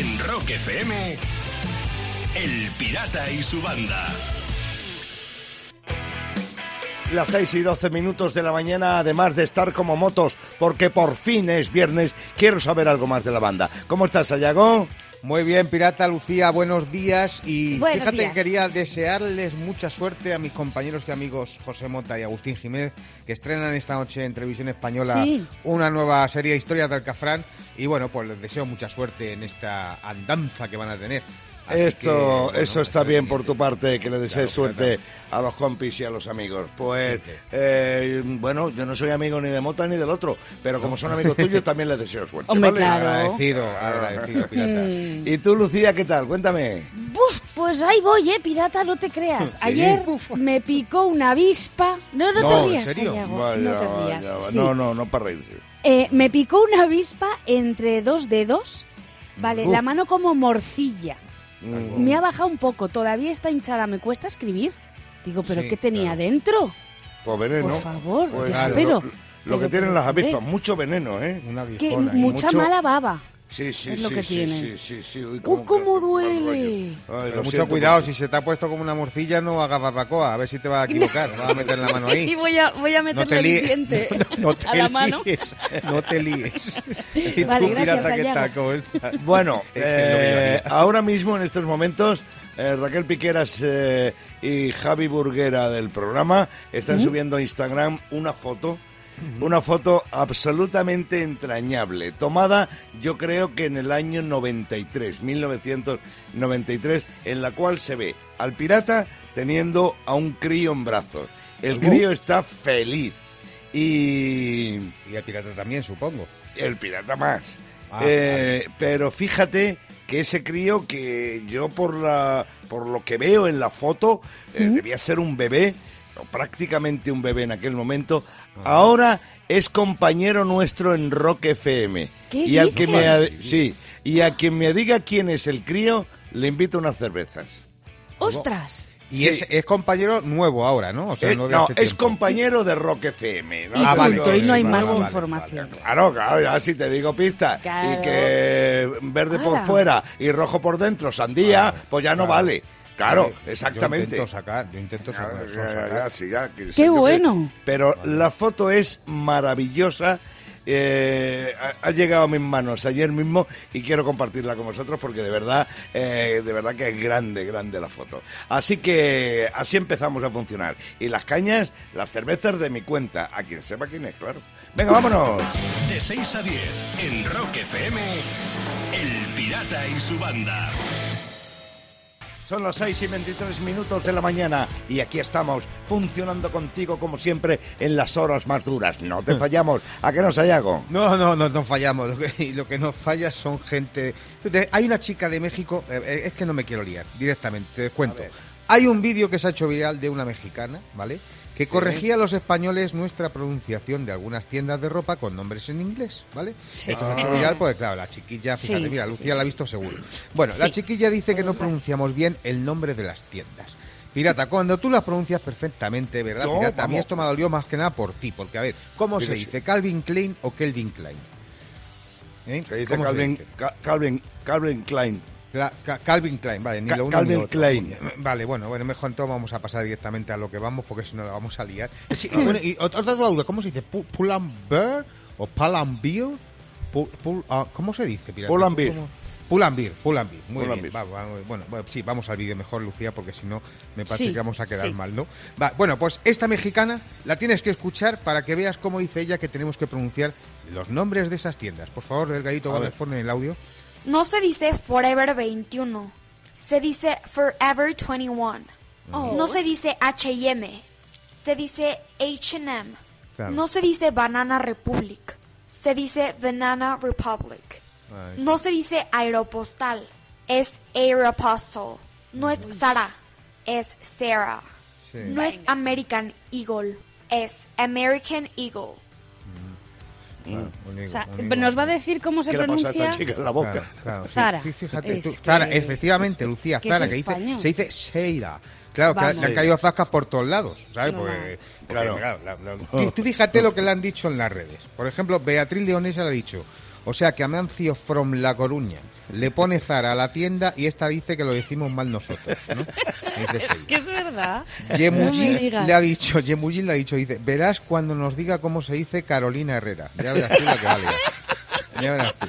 En Rock FM, El Pirata y su banda. Las 6 y 12 minutos de la mañana, además de estar como motos, porque por fin es viernes, quiero saber algo más de la banda. ¿Cómo estás, Sayago? Muy bien, Pirata Lucía, buenos días. Y Buenos fíjate días. que quería desearles mucha suerte a mis compañeros y amigos José Mota y Agustín Jiménez, que estrenan esta noche en Televisión Española Sí. una nueva serie Historias del Cafrán. Y bueno, pues les deseo mucha suerte en esta andanza que van a tener. Así Esto, que, bueno, eso está estaré bien por tu parte, que le desees Claro, suerte a los compis y a los amigos. Pues, Sí, sí. eh, bueno, yo no soy amigo ni de Mota ni del otro, pero como son amigos tuyos, también les deseo suerte. Hombre, ¿vale? claro. Agradecido, agradecido, Pirata. ¿Y tú, Lucía, qué tal? Cuéntame. Buf, pues ahí voy, eh, pirata, no te creas. ¿Sí? Ayer Uf. me picó una avispa. No, no, No, te ¿en rías, serio? Santiago, Vaya, no te rías. vaya, sí. No, no, no para reírse. Eh, me picó una avispa entre dos dedos. Vale, Uf. la mano como morcilla. Mm. Me ha bajado un poco, todavía está hinchada, me cuesta escribir. Digo, ¿pero Sí, qué tenía claro. dentro? Pues veneno. Por favor, Pues, lo- pero- Lo, pero- que tienen pero, las avispas, mucho veneno, ¿eh? Una Que mucha mucho- mala baba. Sí, sí, Es lo sí, que sí, tiene. sí, sí, sí. Uy, ¡Uh, cómo cómo que- duele! Ay, Pero mucho cuidado, mucho. si se te ha puesto como una morcilla, no hagas barbacoa, a ver si te vas a equivocar, vas a meter la mano ahí. y voy a, voy a No meterle te el diente no, no te a la mano. líes, no te líes. ¿Y Vale, tú, gracias, Sayago. tal? ¿Cómo estás? Bueno, que que eh, ahora mismo en estos momentos eh, Raquel Piqueras eh, y Javi Burguera del programa están subiendo a Instagram una foto, una foto absolutamente entrañable, tomada yo creo que en el año 93, 1993, en la cual se ve al pirata teniendo a un crío en brazos. El crío está feliz y Y el pirata también, supongo. el pirata más. Ah, Eh, Pero fíjate que ese crío que yo por la por lo que veo en la foto eh, debía ser un bebé, prácticamente un bebé en aquel momento. Ahora es compañero nuestro en Rock FM. ¿Qué y al que me sí, y a quien me diga quién es el crío, le invito unas cervezas. ¡Ostras! Y Sí. es, es compañero nuevo ahora, ¿no? O sea, Eh, no, de no, hace es compañero de Rock FM. ¿no? Y Ah, vale, y no hay vale, más vale, información. Claro, claro, ya si te digo pista. Claro. Y que verde por fuera y rojo por dentro, sandía, pues ya no claro. vale. Claro, exactamente. Yo intento sacar, yo intento sacar. ya, son ya, sacar. ya, sí, ya, que sé ¡Qué que- bueno! Pero la foto es maravillosa. eh, ha, ha llegado a mis manos ayer mismo y quiero compartirla con vosotros porque de verdad, eh, de verdad que es grande, grande la foto. Así que así empezamos a funcionar. Y las cañas, las cervezas de mi cuenta, a quien sepa quién es, claro. Venga, vámonos. De 6 a 10 en Rock FM, El Pirata y su banda. Son las 6 y 23 minutos de la mañana y aquí estamos funcionando contigo como siempre en las horas más duras. No te fallamos. ¿A qué nos hallago? No, no, no, no fallamos. Lo que, lo que nos falla son gente. hay una chica de México, eh, eh, es que no me quiero liar directamente, te cuento. Hay un vídeo que se ha hecho viral de una mexicana, ¿vale? Que corregía a los españoles nuestra pronunciación de algunas tiendas de ropa con nombres en inglés, ¿vale? Sí. Esto se ha hecho viral porque, claro, la chiquilla, fíjate, Sí. mira, Lucía la ha visto seguro. Bueno, la Sí. chiquilla dice que no pronunciamos bien el nombre de las tiendas. Pirata, cuando tú las pronuncias perfectamente, ¿verdad? No, Pirata, a mí esto me dolió más que nada por ti, porque a ver, ¿cómo se Pero sí. dice? ¿Calvin Klein o Kelvin Klein? ¿Eh? Se dice ¿Cómo se Calvin, dice? Calvin, Calvin Klein. Calvin Klein, vale, ni Ca- lo uno Calvin ni lo otro. Klein. Vale, bueno, bueno, mejor entonces vamos a pasar directamente a lo que vamos, porque si no la vamos a liar. Sí, y bueno, y otra duda, ¿cómo se dice? Pu- ¿Pull and bear o pull and beer? Pu- pull- ah, ¿Cómo se dice? pirata? Pull and beer. ¿Cómo? Pull and beer, pull and beer. Muy Pull bien. beer. va, va, bueno, bueno, sí, vamos al vídeo mejor, Lucía, porque si no me parece Sí, que vamos a quedar sí. mal, ¿no? Va, bueno, pues esta mexicana la tienes que escuchar para que veas cómo dice ella que tenemos que pronunciar los nombres de esas tiendas. Por favor, Delgadito, A ¿vale? ver. Pon el audio. No se dice Forever 21. Se dice Forever 21. Oh. No se dice H&M. Se dice H&M. Claro. No se dice Banana Republic. Se dice Banana Republic. Ay. No se dice Aeropostal. Es Aeropostale. No es Sara. Es Sarah. Sí. No es American Eagle. Es American Eagle. Claro, un O sea, higo. nos va a decir cómo se ¿Qué le pasa a pronuncia. esta chica en la boca? Claro, claro. Zara. Sí, fíjate Es tú. que- Zara, efectivamente, Lucía, que Zara, es que dice, se dice Sheila. Claro, que Vamos. le han caído zascas por todos lados, ¿sabes? No, Porque, porque, Claro. la- la- tú- tú fíjate lo que le han dicho en las redes. Por ejemplo, Beatriz Leonesa le ha dicho, O sea que Amancio from La Coruña le pone Zara a la tienda y esta dice que lo decimos mal nosotros, Es que es verdad. Yemuji No le ha dicho, Yemuji le ha dicho, dice, verás cuando nos diga cómo se dice Carolina Herrera. Ya verás tú la que valga. Ya verás tú.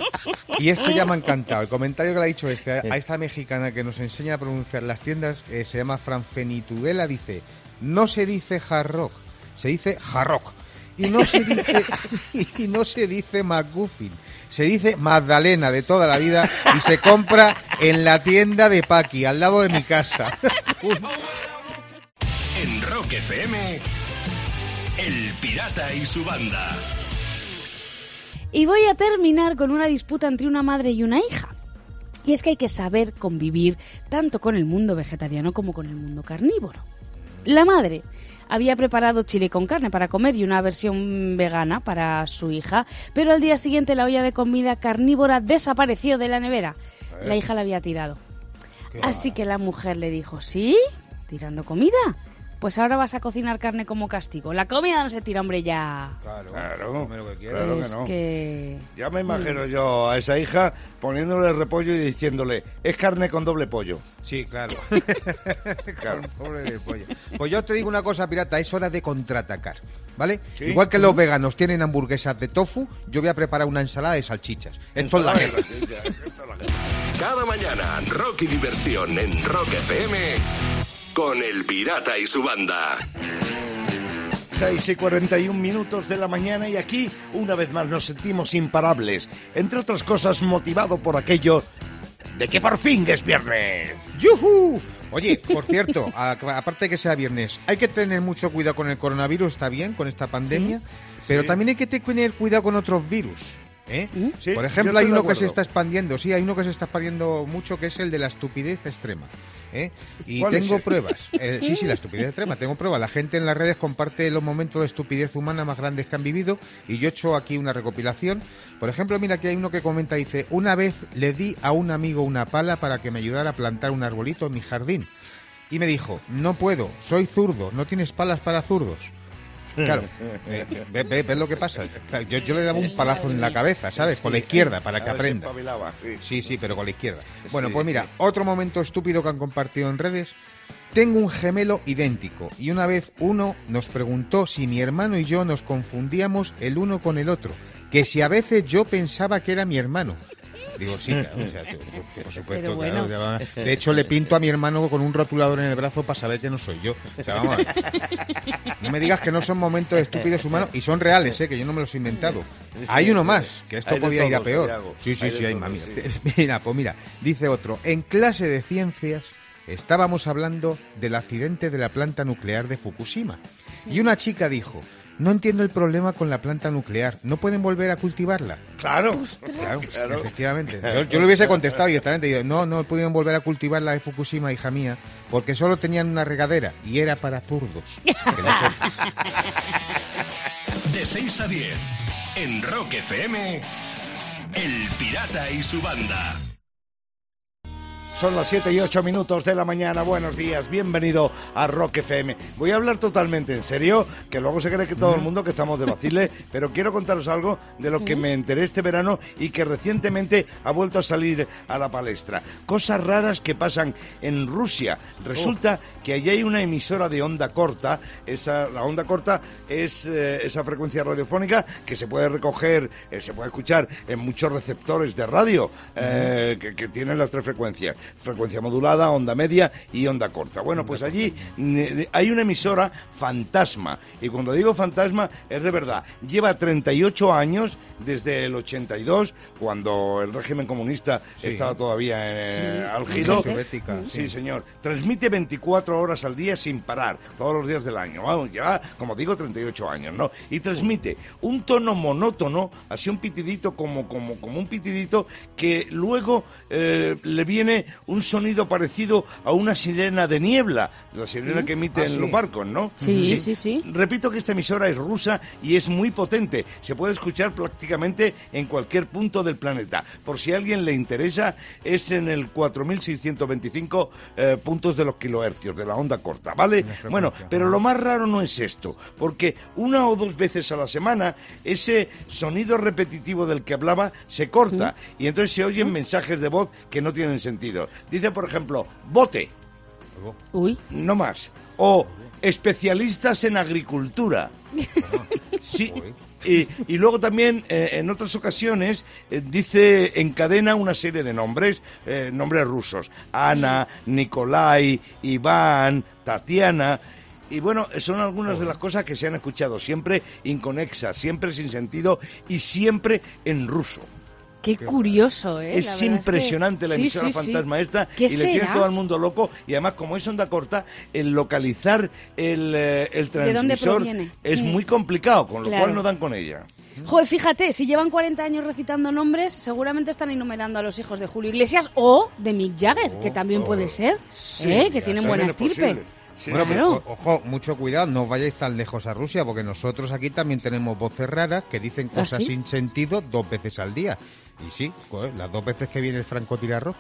Y esto ya me ha encantado. El comentario que le ha dicho este, a esta mexicana que nos enseña a pronunciar las tiendas, eh, se llama Franfenitudela, dice, no se dice hard rock, se dice jarrock. Y no se dice, y no se dice McGuffin, se dice Magdalena de toda la vida y se compra en la tienda de Paqui, al lado de mi casa. En Rock FM, El Pirata y su banda. Y voy a terminar con una disputa entre una madre y una hija. Y es que hay que saber convivir tanto con el mundo vegetariano como con el mundo carnívoro. La madre había preparado chile con carne para comer y una versión vegana para su hija, pero al día siguiente la olla de comida carnívora desapareció de la nevera. La hija la había tirado. Así que la mujer le dijo, ¿sí? ¿Tirando comida? Pues ahora vas a cocinar carne como castigo. La comida no se tira, hombre, ya. Claro, Claro, lo que quieras. claro que es no. que... Ya me imagino yo a esa hija poniéndole repollo y diciéndole, es carne con doble pollo. Sí, claro. Claro. Pobre pollo. Pues yo te digo una cosa, pirata, es hora de contraatacar, ¿vale? Sí. Igual que los veganos tienen hamburguesas de tofu, yo voy a preparar una ensalada de salchichas. Esto es la guerra. Cada mañana, rock y diversión en Rock FM con El Pirata y su banda. 6 y 41 minutos de la mañana y aquí una vez más nos sentimos imparables. Entre otras cosas motivado por aquello de que por fin es viernes. ¡Yujú! Oye, por cierto, a- aparte de que sea viernes, hay que tener mucho cuidado con el coronavirus, está bien, con esta pandemia, pero Sí. también hay que tener cuidado con otros virus. ¿eh? Sí, por ejemplo, hay uno que se está expandiendo, sí, hay uno que se está expandiendo mucho que es el de la estupidez extrema. ¿Eh? Y ¿Cuál es tengo pruebas. Eh, sí, sí, la estupidez extrema, tengo pruebas. La gente en las redes comparte los momentos de estupidez humana más grandes que han vivido y yo he hecho aquí una recopilación. Por ejemplo, mira que hay uno que comenta, dice, una vez le di a un amigo una pala para que me ayudara a plantar un arbolito en mi jardín. Y me dijo, no puedo, soy zurdo, no tienes palas para zurdos. Claro, eh, ve- ve- ¿ves lo que pasa? Yo, yo le daba un palazo en la cabeza, ¿sabes? Con la izquierda, para que aprenda. sí. Sí, pero con la izquierda. Bueno, pues mira, otro momento estúpido que han compartido en redes. Tengo un gemelo idéntico y una vez uno nos preguntó si mi hermano y yo nos confundíamos el uno con el otro, que si a veces yo pensaba que era mi hermano. Digo, sí, claro, o sea, tú- tú- por supuesto, Pero bueno. claro, ya va. De hecho, le pinto a mi hermano con un rotulador en el brazo para saber que no soy yo. O sea, vamos a ver. No me digas que no son momentos estúpidos humanos y son reales, ¿eh? que yo no me los he inventado. Hay uno más, que esto podía ir a peor. Sí, sí, Hay sí, hay sí. Mira, pues mira, dice otro. En clase de ciencias estábamos hablando del accidente de la planta nuclear de Fukushima. Y una chica dijo, no entiendo el problema con la planta nuclear, ¿no pueden volver a cultivarla? Claro. Claro, Claro. efectivamente. Yo, yo le hubiese contestado directamente, digo, no, no pudieron volver a cultivar la de Fukushima, hija mía, porque solo tenían una regadera y era para zurdos. Que no sé. De 6 a 10, en Rock FM, El Pirata y su banda. Son las 7 y 8 minutos de la mañana. Buenos días, bienvenido a Rock FM. Voy a hablar totalmente en serio, que luego se cree que todo el mundo que estamos de vacile, pero quiero contaros algo de lo que me enteré este verano y que recientemente ha vuelto a salir a la palestra. Cosas raras que pasan en Rusia. Resulta que allí hay una emisora de onda corta. Esa, la onda corta es eh, esa frecuencia radiofónica que se puede recoger, eh, se puede escuchar en muchos receptores de radio eh, que, que tienen las tres frecuencias. Frecuencia modulada, onda media y onda corta. Bueno, pues allí mm, hay una emisora fantasma. Y cuando digo fantasma es de verdad. Lleva 38 años desde el 82, cuando el régimen comunista Sí. estaba todavía eh, Sí. álgido. Unión Soviética, Sí, señor. Transmite 24 horas al día sin parar, todos los días del año. Vamos, lleva, como digo, 38 años, ¿no? Y transmite un tono monótono, así un pitidito como, como, como un pitidito, que luego eh, le viene un sonido parecido a una sirena de niebla, la sirena que emiten Ah, sí. los barcos, ¿no? Sí, sí, sí. Repito que esta emisora es rusa y es muy potente. Se puede escuchar prácticamente en cualquier punto del planeta. Por si a alguien le interesa, es en el 4625 eh, puntos de los kilohercios, de la onda corta, ¿vale? Bueno, pero lo más raro no es esto, porque una o dos veces a la semana ese sonido repetitivo del que hablaba se corta y entonces se oyen mensajes de voz que no tienen sentido. Dice, por ejemplo, bote, Uy, no más. O especialistas en agricultura. Sí. Y, y luego también, eh, en otras ocasiones, eh, dice, encadena una serie de nombres, eh, nombres rusos. Ana, Nikolai, Iván, Tatiana. Y bueno, son algunas de las cosas que se han escuchado, siempre inconexas, siempre sin sentido y siempre en ruso. Qué curioso, ¿eh? Es La impresionante que- la emisora sí, sí. fantasma esta ¿Qué y le tiene todo el mundo loco y además como es onda corta el localizar el, eh, el ¿De dónde transmisor es Mm. muy complicado con lo Claro. cual no dan con ella Joder, fíjate, si llevan 40 años recitando nombres, seguramente están enumerando a los hijos de Julio Iglesias o de Mick Jagger, que también puede ser, ¿eh? que tienen buena es posible. Sí, Bueno, sí. O- ojo, mucho cuidado, no vayáis tan lejos a Rusia, porque nosotros aquí también tenemos voces raras que dicen ¿Ah, cosas sí? sin sentido dos veces al día. Y sí, joder, las dos veces que viene el francotirador.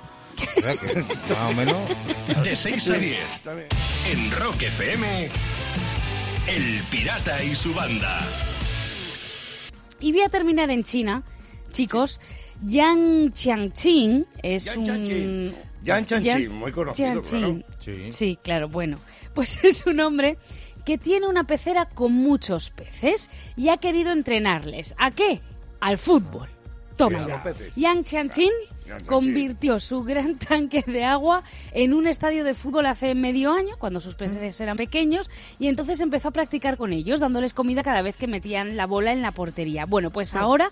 O sea que, más o menos. De 6 a 10. En Rock FM. El Pirata y su banda. Y voy a terminar en China, chicos. Yang Qiangqing es un... Yan Chanqing, muy conocido, Qiangqing. Sí. Sí, claro, bueno. Pues es un hombre que tiene una pecera con muchos peces y ha querido entrenarles. ¿A qué? Al fútbol. Toma ya. Yang Qiangqing. convirtió su gran tanque de agua en un estadio de fútbol hace medio año, cuando sus peces eran pequeños, y entonces empezó a practicar con ellos, dándoles comida cada vez que metían la bola en la portería. Bueno, pues ahora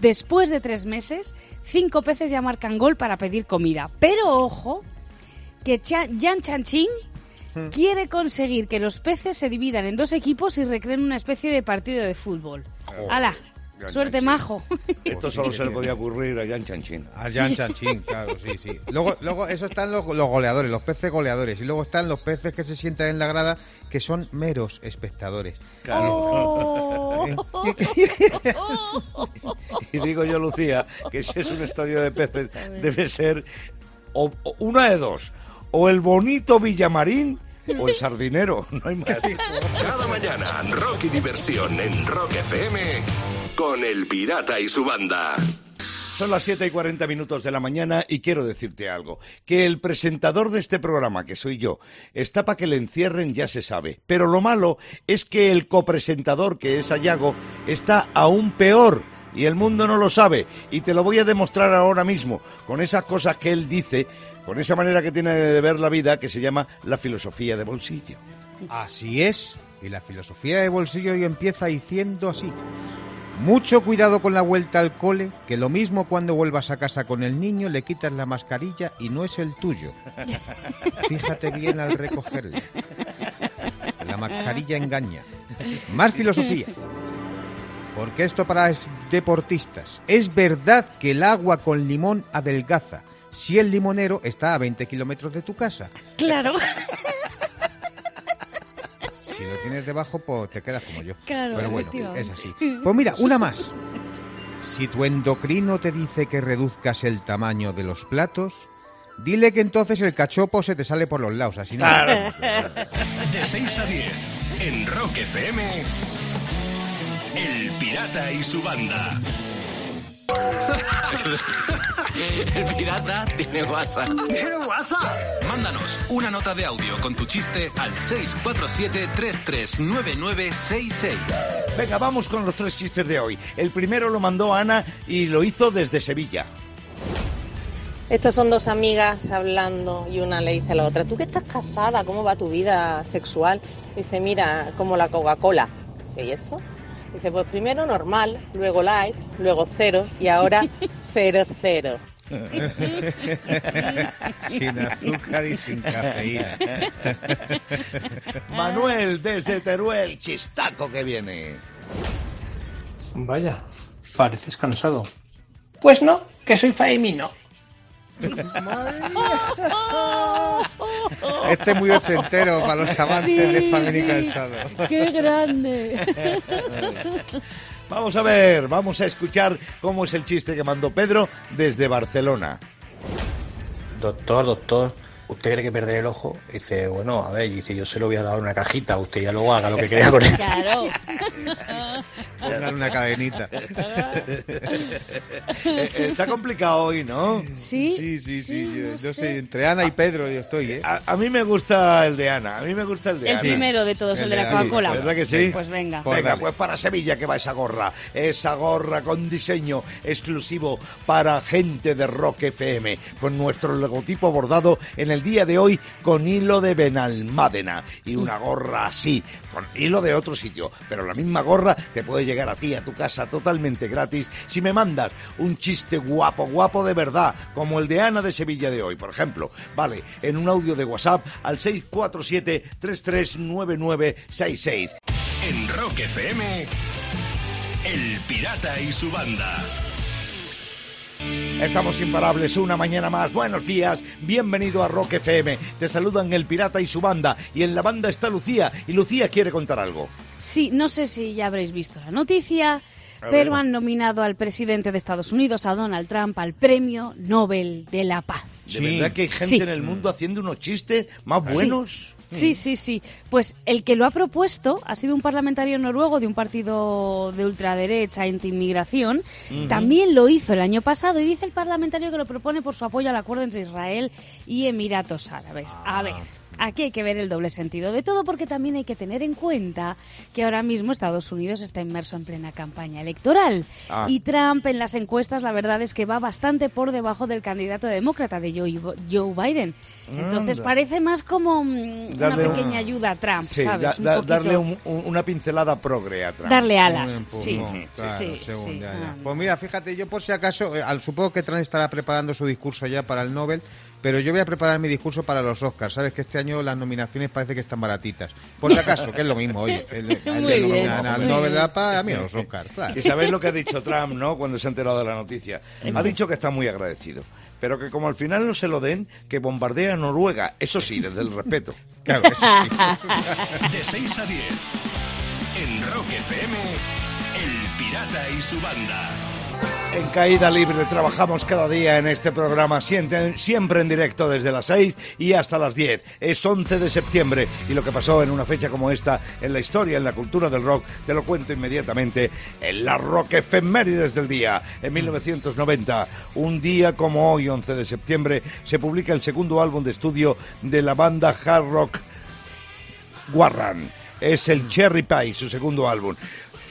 Después de tres meses, cinco peces ya marcan gol para pedir comida. Pero ojo, que Cha- Yan Chanching quiere conseguir que los peces se dividan en dos equipos y recreen una especie de partido de fútbol. ¡Hala! Yan Suerte, majo. esto solo se le podía ocurrir a Yan Chanchin A Jan Chanchín, claro, sí, sí. Luego, luego eso están los, los goleadores, los peces goleadores. Y luego están los peces que se sientan en la grada, que son meros espectadores. Oh. y digo yo Lucía que si es un estadio de peces debe ser o, o una de dos o el bonito Villamarín o el sardinero no hay más Cada mañana, rock y diversión en Rock FM. Con el Pirata y su banda. Son las 7 y 40 minutos de la mañana y quiero decirte algo. Que el presentador de este programa, que soy yo, está para que le encierren, ya se sabe. Pero lo malo es que el copresentador, que es Ayago, está aún peor. Y el mundo no lo sabe. Y te lo voy a demostrar ahora mismo, con esas cosas que él dice, con esa manera que tiene de ver la vida, que se llama la filosofía de bolsillo. Así es. Y la filosofía de bolsillo hoy empieza diciendo así. Mucho cuidado con la vuelta al cole, que lo mismo cuando vuelvas a casa con el niño le quitas la mascarilla y no es el tuyo. Fíjate bien al recogerla. La mascarilla engaña. Más filosofía. Porque esto para deportistas. Es verdad que el agua con limón adelgaza si el limonero está a 20 kilómetros de tu casa. Claro, Si lo tienes debajo, pues te quedas como yo. Claro, Pero bueno, es así. Pues mira, una más. Si tu endocrino te dice que reduzcas el tamaño de los platos, dile que entonces el cachopo se te sale por los lados. Así no. De 6 a 10. En Rock FM. El Pirata y su banda. El pirata tiene WhatsApp. ¿Tiene WhatsApp? Mándanos una nota de audio con tu chiste al 647-339966. Venga, vamos con los tres chistes de hoy. El primero lo mandó Ana y lo hizo desde Sevilla. Estos son dos amigas hablando y una le dice a la otra, tú que estás casada, ¿cómo va tu vida sexual? Dice, mira, como la Coca-Cola. ¿y eso? Dice, pues primero normal, luego light, luego cero y ahora cero cero. sin azúcar y sin cafeína. Manuel desde Teruel, chistaco que viene. Vaya, pareces cansado. Pues no, que soy Faemino. Este es muy ochentero para los amantes de Family sí. ¡Qué grande! Vamos a ver, vamos a escuchar cómo es el chiste que mandó Pedro desde Barcelona. Doctor, doctor, ¿usted cree que perder el ojo? Dice, bueno, a ver, dice, yo se lo voy a dar una cajita, usted ya luego haga lo que crea con él. Claro. Póngale una cadenita. Eh, eh, está complicado hoy, ¿no? Sí, Sí, sí, sí. yo, no yo sé. sé, entre Ana y Pedro yo estoy, ¿eh? A, a mí me gusta el de Ana, a mí me gusta el de El Ana. primero de todos, el de la Coca-Cola. ¿verdad que sí? Pues venga. Pues Venga, dale. pues para Sevilla que va esa gorra. Esa gorra con diseño exclusivo para gente de Rock FM. Con nuestro logotipo bordado en el día de hoy con hilo de Benalmádena. Y una gorra así, con hilo de otro sitio. Pero la misma gorra te puede llegar a ti, a tu casa, totalmente gratis. Si me mandas un chiste guapo, guapo de verdad, como el de Ana de Sevilla de hoy, por ejemplo. Vale, en un audio de WhatsApp al 647 339966. En Rock FM, El Pirata y su banda. Estamos imparables una mañana más. Buenos días, bienvenido a Rock FM. Te saludan el pirata y su banda. Y en la banda está Lucía. Y Lucía quiere contar algo. Sí, no sé si ya habréis visto la noticia, pero han nominado al presidente de Estados Unidos, a Donald Trump, al Premio Nobel de la Paz. De Sí. verdad que hay gente Sí. en el mundo haciendo unos chistes más buenos. Sí, sí, sí. Pues el que lo ha propuesto ha sido un parlamentario noruego de un partido de ultraderecha anti-inmigración. También lo hizo el año pasado y dice el parlamentario que lo propone por su apoyo al acuerdo entre Israel y Emiratos Árabes. A ver. Aquí hay que ver el doble sentido de todo porque también hay que tener en cuenta que ahora mismo Estados Unidos está inmerso en plena campaña electoral Ah. y Trump en las encuestas la verdad es que va bastante por debajo del candidato demócrata de Joe, Joe Biden. Entonces parece más como mm, Darle una un- pequeña ayuda a Trump, Sí, ¿sabes? da- da- darle un- un- una pincelada progre a Trump. darle alas, sí, empujón, claro, sí, según, sí, ya, ya. anda. Pues mira, fíjate, yo por si acaso, eh, al- supongo que Trump estará preparando su discurso ya para el Nobel, pero yo voy a preparar mi discurso para los Oscars. Sabes que este año las nominaciones parece que están baratitas. Por si acaso, que es lo mismo, oye. El, el- Muy el- bien, al muy Nobel de la bien. Paz, a mí los Oscars, claro. Y sabéis lo que ha dicho Trump, ¿no? Cuando se ha enterado de la noticia. Ha dicho que está muy agradecido. Pero que como al final no se lo den, que bombardea a Noruega. Eso sí, desde el respeto. Claro, eso sí. De 6 a 10. En Rock FM, El Pirata y su banda. En Caída Libre trabajamos cada día en este programa, siempre, en directo desde las 6 y hasta las 10. Es 11 de septiembre y lo que pasó en una fecha como esta en la historia, en la cultura del rock, te lo cuento inmediatamente en la Rock Efemérides del día. En 1990, un día como hoy, 11 de septiembre, se publica el segundo álbum de estudio de la banda hard rock Warran. Es el Cherry Pie, su segundo álbum.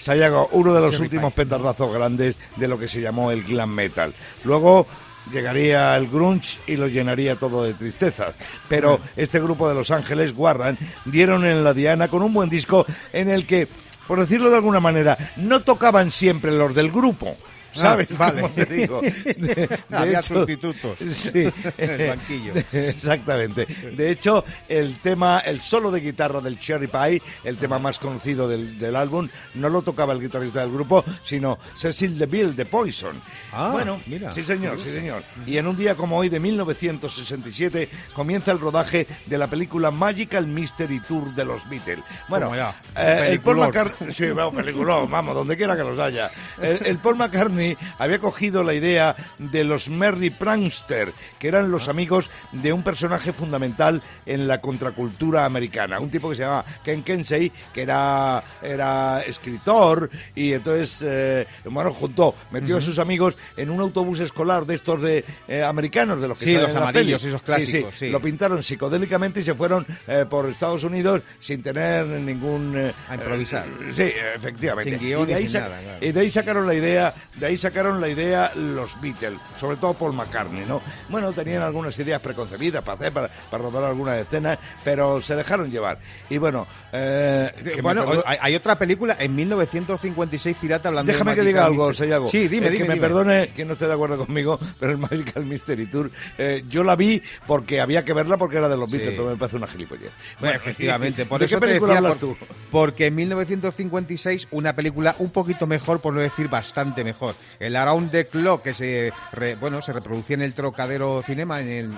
Sayago, uno de los últimos petardazos grandes de lo que se llamó el glam metal. Luego llegaría el grunge y lo llenaría todo de tristezas. Pero este grupo de Los Ángeles, Warran, dieron en la diana con un buen disco en el que, por decirlo de alguna manera, no tocaban siempre los del grupo. ¿Sabes? Ah, vale. cómo te digo? De- de Había hecho- sustitutos Sí. en el banquillo. Exactamente. De hecho, el tema, el solo de guitarra del Cherry Pie, el tema más conocido del, del álbum, no lo tocaba el guitarrista del grupo, sino Cecil DeVille de Poison. Ah, bueno, mira. sí señor, sí señor. Y en un día como hoy de 1967 comienza el rodaje de la película Magical Mystery Tour de los Beatles. Bueno, ya, eh, el Paul. McCartney, sí, vamos, peliculón, vamos, donde quiera que los haya. El, el Paul McCartney había cogido la idea de los Merry Prankster, que eran los amigos de un personaje fundamental en la contracultura americana, un tipo que se llamaba Ken Kensey, que era, era escritor, y entonces, eh, bueno, juntó, metió a sus amigos en un autobús escolar de estos de eh, americanos, de los que Sí, los amarillos, esos clásicos, sí. Lo pintaron psicodélicamente y se fueron eh, por Estados Unidos sin tener ningún... eh, A improvisar. eh, sí, efectivamente. Sin y, de ahí sin nada, claro. y de ahí sacaron la idea, de ahí sacaron la idea los Beatles, sobre todo Paul McCartney, ¿no? Bueno, tenían algunas ideas preconcebidas para hacer, para, para rodar alguna escena, pero se dejaron llevar. Y bueno, eh, Bueno, hay, hay otra película en 1956 Pirata hablando de Déjame que diga algo. Sayago. Sí, dime, Eh, dime. Que me perdone que no esté de acuerdo conmigo, pero el Magical Mystery Tour, eh, yo la vi porque había que verla porque era de los Sí. Beatles, pero me parece una gilipollez. Bueno, efectivamente, por ¿de eso qué te película decía, hablas por- tú? Porque en 1956 una película un poquito mejor, por no decir bastante mejor. El Around the Clock que se, re- bueno, se reproducía en el Trocadero Cinema en, en-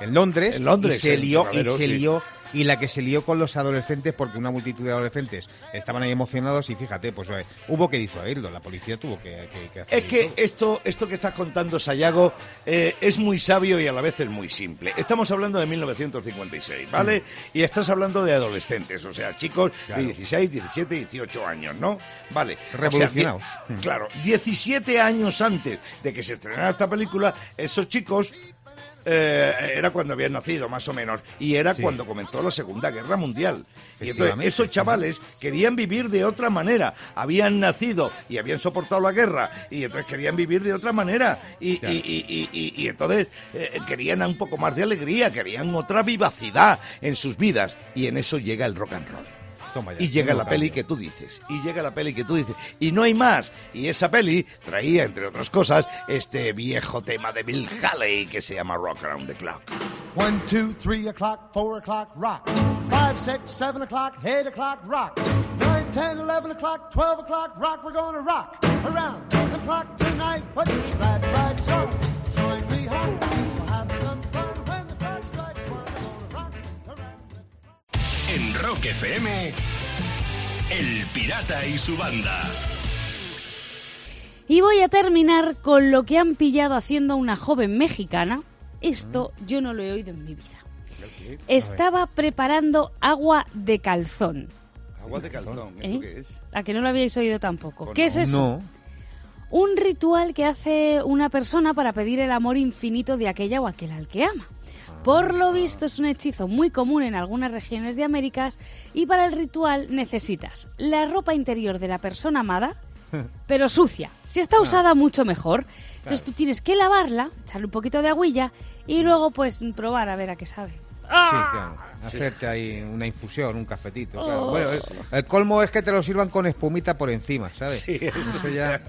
en Londres. En Londres, y se lió, y se sí. Y la que se lió con los adolescentes porque una multitud de adolescentes estaban ahí emocionados y fíjate, pues eh, hubo que disuadirlo, la policía tuvo que, que- que Es que esto, esto que estás contando, Sayago, eh, es muy sabio y a la vez es muy simple. Estamos hablando de 1956, ¿vale? Y estás hablando de adolescentes, o sea, chicos Claro. de 16, 17, 18 años, ¿no? Vale. O sea, Revolucionados. claro, 17 años antes de que se estrenara esta película, esos chicos... eh, era cuando habían nacido, más o menos, y era Sí. cuando comenzó la Segunda Guerra Mundial. Y entonces, esos chavales querían vivir de otra manera. Habían nacido y habían soportado la guerra y entonces querían vivir de otra manera. Y, Claro. y- y- y- y- y entonces eh, querían un poco más de alegría, querían otra vivacidad en sus vidas. Y en eso llega el rock and roll. Toma ya, Y llega la peli que tú dices, y llega la peli que tú dices, y no hay más. Y esa peli traía, entre otras cosas, este viejo tema de Bill Haley que se llama Rock Around the Clock. One, two, three o'clock, four o'clock, rock. Five, six, seven o'clock, eight o'clock, rock. Nine, ten, eleven o'clock, twelve o'clock, rock. We're gonna rock around the clock tonight. But you're glad to ride, Rock FM, El Pirata y su banda. Y voy a terminar con lo que han pillado haciendo a una joven mexicana. Esto yo no lo he oído en mi vida. Estaba preparando agua de calzón. Agua de calzón, ¿Eh? ¿esto qué es? A que no lo habíais oído tampoco. Pues ¿Qué no. es eso? No. Un ritual que hace una persona para pedir el amor infinito de aquella o aquel al que ama. Por lo visto es un hechizo muy común en algunas regiones de Américas y para el ritual necesitas la ropa interior de la persona amada, pero sucia. Si está usada, mucho mejor. Entonces tú tienes que lavarla, echarle un poquito de agüilla y luego pues probar a ver a qué sabe. Sí, claro. Hacerte ahí una infusión, un cafetito. claro. Oh. Bueno, el, el colmo es que te lo sirvan con espumita por encima, ¿sabes? Sí, Eso ya.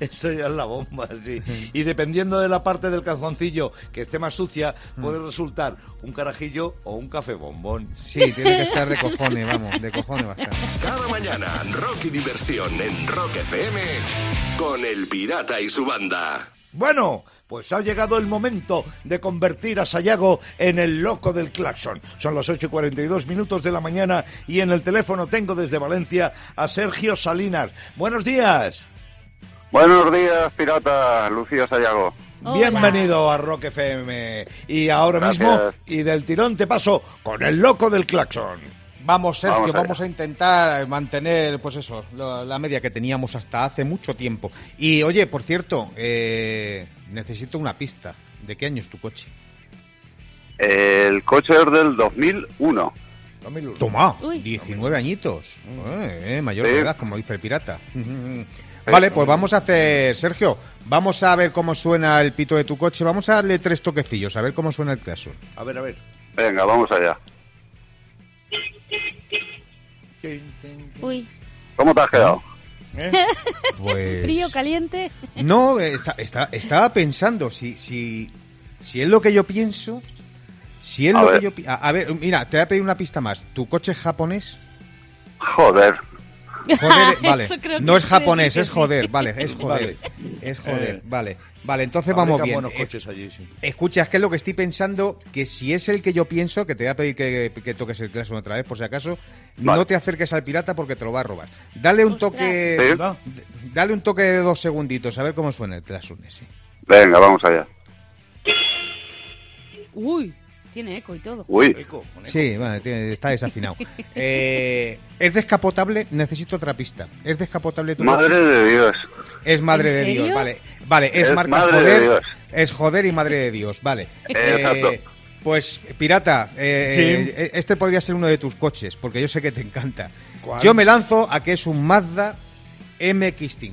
Eso ya es la bomba, sí. Y dependiendo de la parte del calzoncillo que esté más sucia, Mm. puede resultar un carajillo o un café bombón. Sí, tiene que estar de cojones, vamos, de cojones bastante. Cada mañana, rock y diversión en Rock FM con El Pirata y su banda. Bueno, pues ha llegado el momento de convertir a Sayago en el loco del claxon. Son las 8 y 42 minutos de la mañana y en el teléfono tengo desde Valencia a Sergio Salinas. Buenos días. Buenos días, pirata Lucía Sayago. Hola. Bienvenido a Rock FM. Y ahora Gracias. mismo, y del tirón te paso con el loco del claxon. Vamos, Sergio, Vamos a intentar mantener, pues eso, la, la media que teníamos hasta hace mucho tiempo. Y oye, por cierto, eh, necesito una pista. ¿De qué año es tu coche? El coche es del 2001. Toma, Uy. 19 añitos. Eh, eh, mayor Sí. de edad, como dice el pirata. Vale, pues vamos a hacer, Sergio, vamos a ver cómo suena el pito de tu coche. Vamos a darle tres toquecillos, a ver cómo suena el claxon. A ver, a ver. Venga, vamos allá. Uy, ¿Cómo te has quedado? ¿Eh? Pues... frío, caliente. No, está, está- estaba pensando, si, si, si es lo que yo pienso, si es A lo ver. que yo... pi- A, a ver, mira, te voy a pedir una pista más. ¿Tu coche es japonés? Joder. Joder, vale. Eso creo que No es japonés, es joder, sí. vale, es joder. Es joder, Eh. vale. Vale, entonces vamos bien. Eh, coches allí, sí. Escucha, es que lo que estoy pensando, que si es el que yo pienso, que te voy a pedir que, que toques el claxon otra vez, por si acaso, Vale. no te acerques al pirata porque te lo va a robar. Dale un Ostras. toque, Sí. d- dale un toque de dos segunditos, a ver cómo suena el claxon ese. Venga, vamos allá. Uy, tiene eco y todo. Uy, Eco, con eco. Sí, vale, tiene- está desafinado. Eh, ¿Es descapotable? Necesito otra pista. ¿Es descapotable tu madre de Dios. Es madre ¿En de serio? Dios, vale. Vale, es, Es marca madre de joder. Dios. Es joder y madre de Dios, vale. Exacto. Eh, pues, pirata, eh, Sí. eh, este podría ser uno de tus coches, porque yo sé que te encanta. ¿Cuál? Yo me lanzo a que es un Mazda MX5.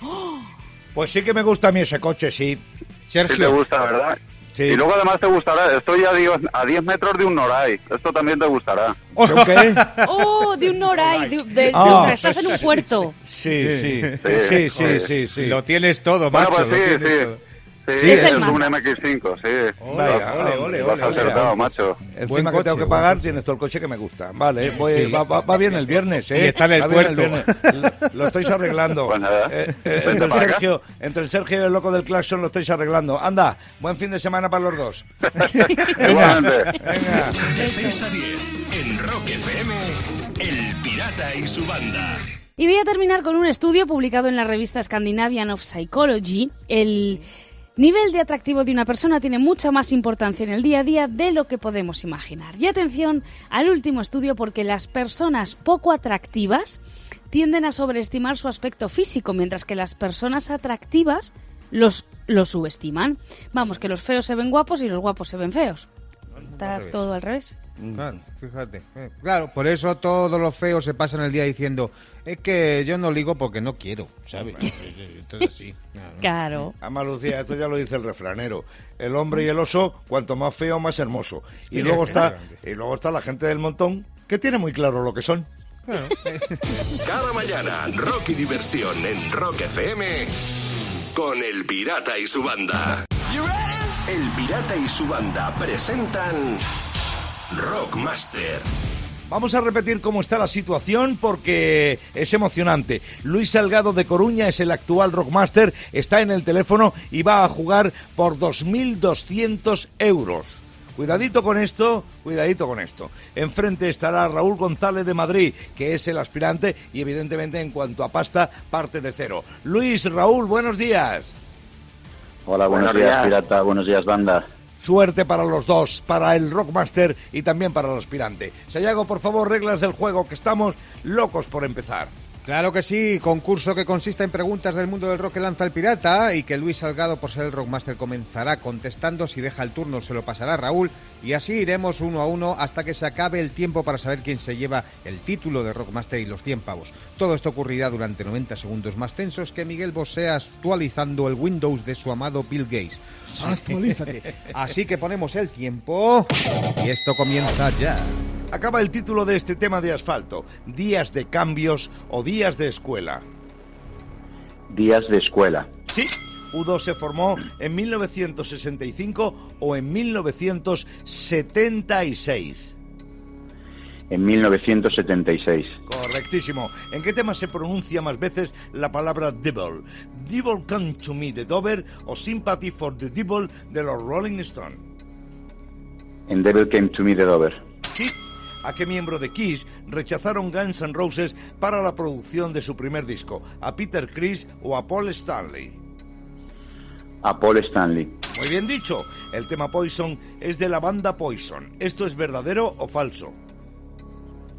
Pues sí que me gusta a mí ese coche, sí. Si te Sergio, gusta, ¿verdad? Sí. Y luego además te gustará. Estoy a 10, a 10 metros de un Noray. Esto también te gustará. ¿De un qué? Oh, de un Noray, de, de- de- Ah. estás en un puerto. Sí, sí. Sí, Sí, sí, joder. sí, sí. lo tienes todo, Bueno, macho. pues lo sí, tienes sí. todo. Sí, Es es, el un Mazda. MX5, sí. Vaya, ole, ole, Lo has ole, acertado, ole. macho. Encima Buen que tengo que pagar, tienes todo el coche que me gusta. Vale, voy- Sí. va, va- va bien el viernes, ¿eh? Y está en el puerto. viernes. Lo, estáis arreglando. Pues nada. Eh, eh, entre, el. Sergio, entre el Sergio y el loco del claxon lo estáis arreglando. Anda, buen fin de semana para los dos. Igualmente. Venga. De 6 a 10 en Rock FM, El Pirata y su banda. Y voy a terminar con un estudio publicado en la revista Scandinavian of Psychology. El nivel de atractivo de una persona tiene mucha más importancia en el día a día de lo que podemos imaginar. Y atención al último estudio porque las personas poco atractivas tienden a sobreestimar su aspecto físico, mientras que las personas atractivas los, subestiman. Vamos, que los feos se ven guapos y los guapos se ven feos. Está todo al revés. Claro, fíjate. eh, Claro, por eso todos los feos se pasan el día diciendo, es que yo no ligo porque no quiero, ¿sabes? Esto es así. claro. Ama Lucía, esto ya lo dice el refranero. El hombre y el oso, cuanto más feo, más hermoso. Y luego está, y luego está la gente del montón, que tiene muy claro lo que son. Cada mañana, rock y diversión en Rock FM con El Pirata y su banda. El Pirata y su banda presentan Rockmaster. Vamos a repetir cómo está la situación porque es emocionante. Luis Salgado de Coruña es el actual Rockmaster, está en el teléfono y va a jugar por 2.200 euros. Cuidadito con esto, cuidadito con esto. Enfrente estará Raúl González de Madrid, que es el aspirante y evidentemente en cuanto a pasta parte de cero. Luis, Raúl, buenos días. Hola, buenos, Buenos días, días. pirata. Buenos días, banda. Suerte para los dos, para el Rockmaster y también para el aspirante. Sayago, por favor, reglas del juego, que estamos locos por empezar. Claro que sí, concurso que consiste en preguntas del mundo del rock que lanza el pirata y que Luis Salgado, por ser el Rockmaster, comenzará contestando. Si deja el turno, se lo pasará Raúl y así iremos uno a uno hasta que se acabe el tiempo para saber quién se lleva el título de Rockmaster y los 100 pavos. Todo esto ocurrirá durante 90 segundos más tensos que Miguel Bosé actualizando el Windows de su amado Bill Gates. Actualízate. Así que ponemos el tiempo y esto comienza ya. Acaba el título de este tema de asfalto, días de cambios o días de escuela. Días de escuela. Sí, U2 se formó en 1965 o en 1976. En 1976. Correctísimo. ¿En qué tema se pronuncia más veces la palabra devil? Devil Come to Me de Dover o Sympathy for the Devil de los Rolling Stones. En Devil Came to Me de Dover. Sí. ¿A qué miembro de Kiss rechazaron Guns N' Roses para la producción de su primer disco? ¿A Peter Criss o a Paul Stanley? A Paul Stanley. Muy bien dicho. El tema Poison es de la banda Poison. ¿Esto es verdadero o falso?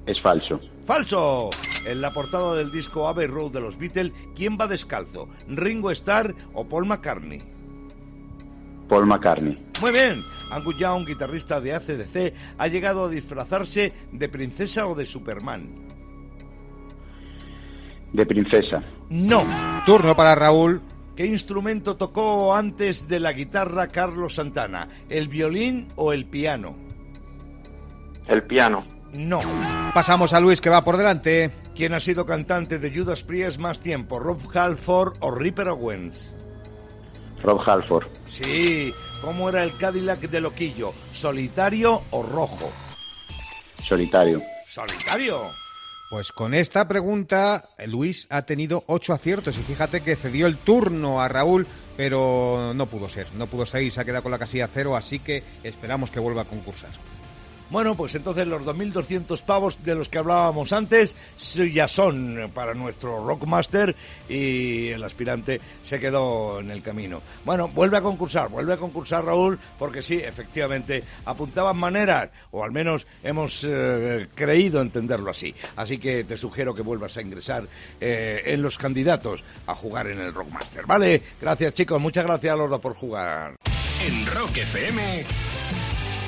Es falso. ¡Falso! En la portada del disco Abbey Road de los Beatles, ¿quién va descalzo? ¿Ringo Starr o Paul McCartney? Paul McCartney. Muy bien. Angus Young, guitarrista de ACDC, ha llegado a disfrazarse de princesa o de Superman. De princesa. No. Turno para Raúl. ¿Qué instrumento tocó antes de la guitarra Carlos Santana? ¿El violín o el piano? El piano. No. Pasamos a Luis que va por delante. ¿Quién ha sido cantante de Judas Priest más tiempo? ¿Rob Halford o Ripper Owens? Rob Halford. Sí. ¿Cómo era el Cadillac de Loquillo? ¿Solitario o rojo? Solitario. ¡Solitario! Pues con esta pregunta, eh, Luis ha tenido ocho aciertos y fíjate que cedió el turno a Raúl, pero no pudo ser, no pudo ser y se ha quedado con la casilla cero, así que esperamos que vuelva a concursar. Bueno, pues entonces los 2.200 pavos de los que hablábamos antes ya son para nuestro Rockmaster y el aspirante se quedó en el camino. Bueno, vuelve a concursar, vuelve a concursar Raúl, porque sí, efectivamente, apuntaban maneras, o al menos hemos eh, creído entenderlo así. Así que te sugiero que vuelvas a ingresar eh, en los candidatos a jugar en el Rockmaster. ¿Vale? Gracias chicos, muchas gracias a los dos por jugar. En Rock FM,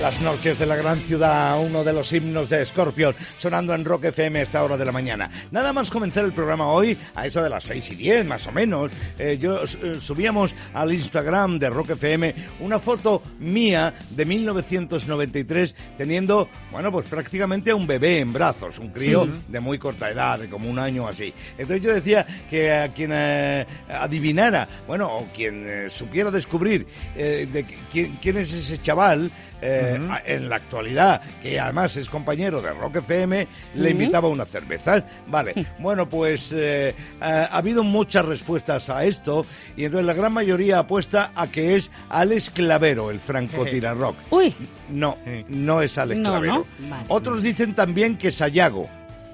Las noches de la gran ciudad, uno de los himnos de Scorpion, sonando en Rock FM a esta hora de la mañana. Nada más comenzar el programa hoy, a eso de las 6 y 10 más o menos, eh, yo eh, subíamos al Instagram de Rock FM una foto mía de 1993 teniendo, bueno, pues prácticamente a un bebé en brazos, un crío Sí. de muy corta edad, de como un año así. Entonces yo decía que a quien eh, adivinara, bueno, o quien supiera descubrir de qui- quién, quién es ese chaval, eh, en la actualidad, que además es compañero de Rock FM, le Ujú. invitaba a una cerveza. Vale, bueno, pues eh, eh, ha habido muchas respuestas a esto y entonces la gran mayoría apuesta a que es Alex Clavero, el francotirarrock. Uy. No, no es Alex No, Clavero. ¿no? Vale. Otros dicen también que Sayago.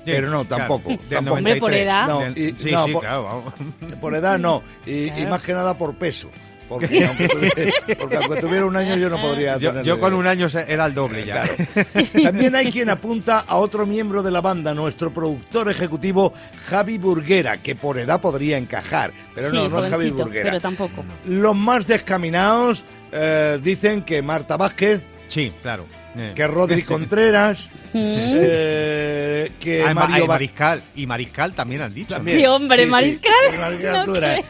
Pero no, claro. tampoco. Del tampoco. 93. Hombre, por edad. No, y- sí, no, sí, por, claro, vamos. por edad no. Y, y Claro. más que nada por peso. Porque aunque, tuviera, porque aunque tuviera un año yo no podría Yo, yo con un año era el doble ya. También hay quien apunta a otro miembro de la banda, nuestro productor ejecutivo Javi Burguera, que por edad podría encajar, pero sí, no, no es Javi Burguera. pero tampoco. Los más descaminados eh, dicen que Marta Vázquez, Sí, claro. Eh. que Rodri Contreras, eh, que Ah, Mario Mariscal. Y Mariscal también han dicho. También. Sí, hombre, Sí, sí. Mariscal. No creo.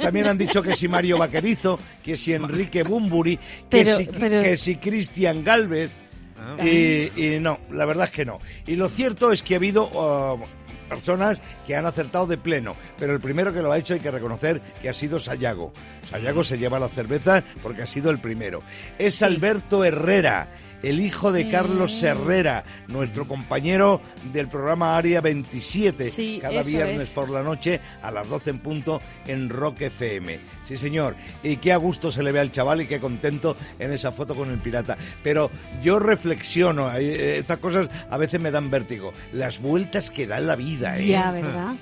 También han dicho que si Mario Vaquerizo, que si Enrique Bumburi, que Pero- si, pero- que si Cristian Galvez. Ah. Y, y no, la verdad es que no. Y lo cierto es que ha habido uh, personas que han acertado de pleno, pero el primero que lo ha hecho hay que reconocer que ha sido Sayago. Sayago se lleva la cerveza porque ha sido el primero. Es Alberto Herrera. El hijo de Carlos Mm. Herrera, nuestro compañero del programa Área 27, Sí, cada viernes es. por la noche a las 12 en punto en Rock FM. Sí, señor. Y qué a gusto se le ve al chaval y qué contento en esa foto con el pirata. Pero yo reflexiono, eh, estas cosas a veces me dan vértigo. Las vueltas que da la vida, ¿eh? Ya, ¿verdad?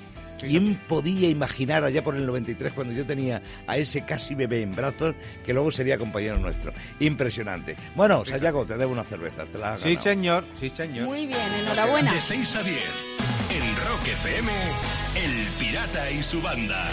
¿Quién podía imaginar allá por el 93 cuando yo tenía a ese casi bebé en brazos que luego sería compañero nuestro? Impresionante. Bueno, Sayago, te debo una cerveza, te la Sí, señor. Sí, señor. Muy bien, enhorabuena. De 6 a 10, en Rock FM, El Pirata y su banda.